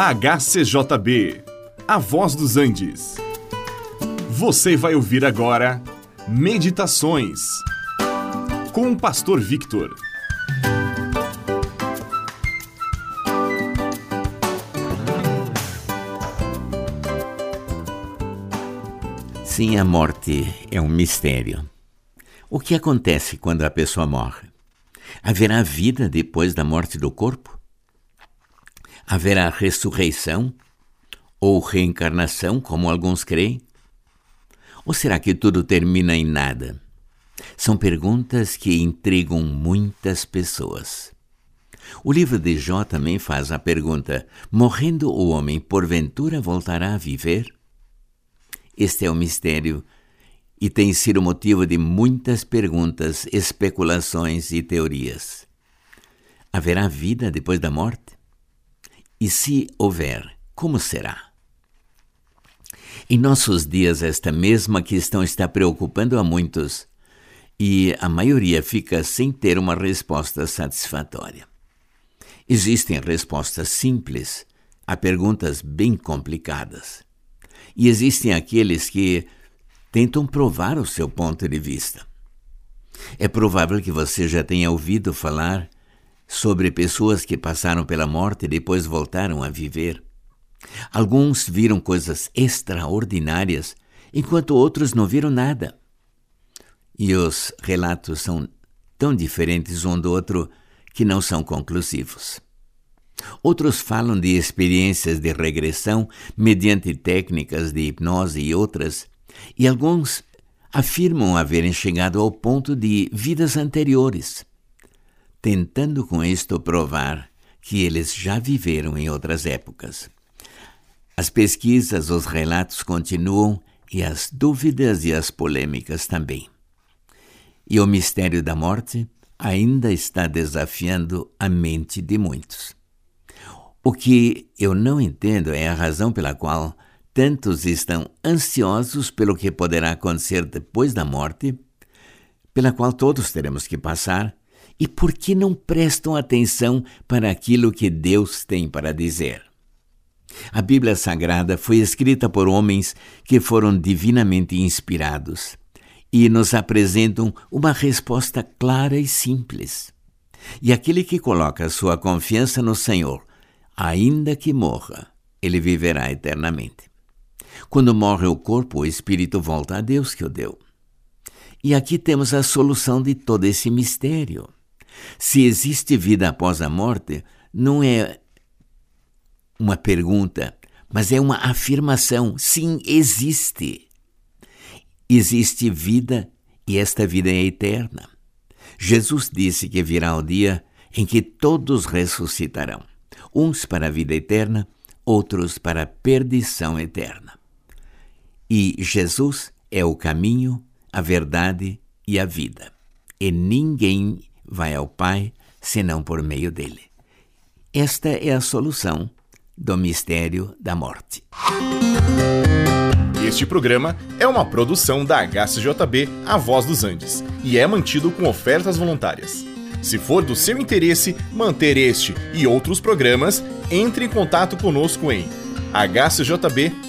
HCJB, A Voz dos Andes. Você vai ouvir agora Meditações com o Pastor Victor. Sim, a morte é um mistério. O que acontece quando a pessoa morre? Haverá vida depois da morte do corpo? Haverá ressurreição ou reencarnação, como alguns creem? Ou será que tudo termina em nada? São perguntas que intrigam muitas pessoas. O livro de Jó também faz a pergunta: morrendo o homem, porventura voltará a viver? Este é o mistério e tem sido motivo de muitas perguntas, especulações e teorias. Haverá vida depois da morte? E se houver, como será? Em nossos dias, esta mesma questão está preocupando a muitos e a maioria fica sem ter uma resposta satisfatória. Existem respostas simples a perguntas bem complicadas. E existem aqueles que tentam provar o seu ponto de vista. É provável que você já tenha ouvido falar sobre pessoas que passaram pela morte e depois voltaram a viver. Alguns viram coisas extraordinárias, enquanto outros não viram nada. E os relatos são tão diferentes um do outro que não são conclusivos. Outros falam de experiências de regressão mediante técnicas de hipnose e outras, e alguns afirmam haverem chegado ao ponto de vidas anteriores tentando com isto provar que eles já viveram em outras épocas. As pesquisas, os relatos continuam e as dúvidas e as polêmicas também. E o mistério da morte ainda está desafiando a mente de muitos. O que eu não entendo é a razão pela qual tantos estão ansiosos pelo que poderá acontecer depois da morte, pela qual todos teremos que passar e por que não prestam atenção para aquilo que Deus tem para dizer? A Bíblia Sagrada foi escrita por homens que foram divinamente inspirados e nos apresentam uma resposta clara e simples. E aquele que coloca sua confiança no Senhor, ainda que morra, ele viverá eternamente. Quando morre o corpo, o espírito volta a Deus que o deu. E aqui temos a solução de todo esse mistério. Se existe vida após a morte, não é uma pergunta, mas é uma afirmação. Sim, existe. Existe vida e esta vida é eterna. Jesus disse que virá o dia em que todos ressuscitarão, uns para a vida eterna, outros para a perdição eterna. E Jesus é o caminho, a verdade e a vida. E ninguém vai ao Pai senão por meio dele. Esta é a solução do mistério da morte. Este programa é uma produção da HCJB A Voz dos Andes e é mantido com ofertas voluntárias. Se for do seu interesse manter este e outros programas, entre em contato conosco em hcjb.com.br.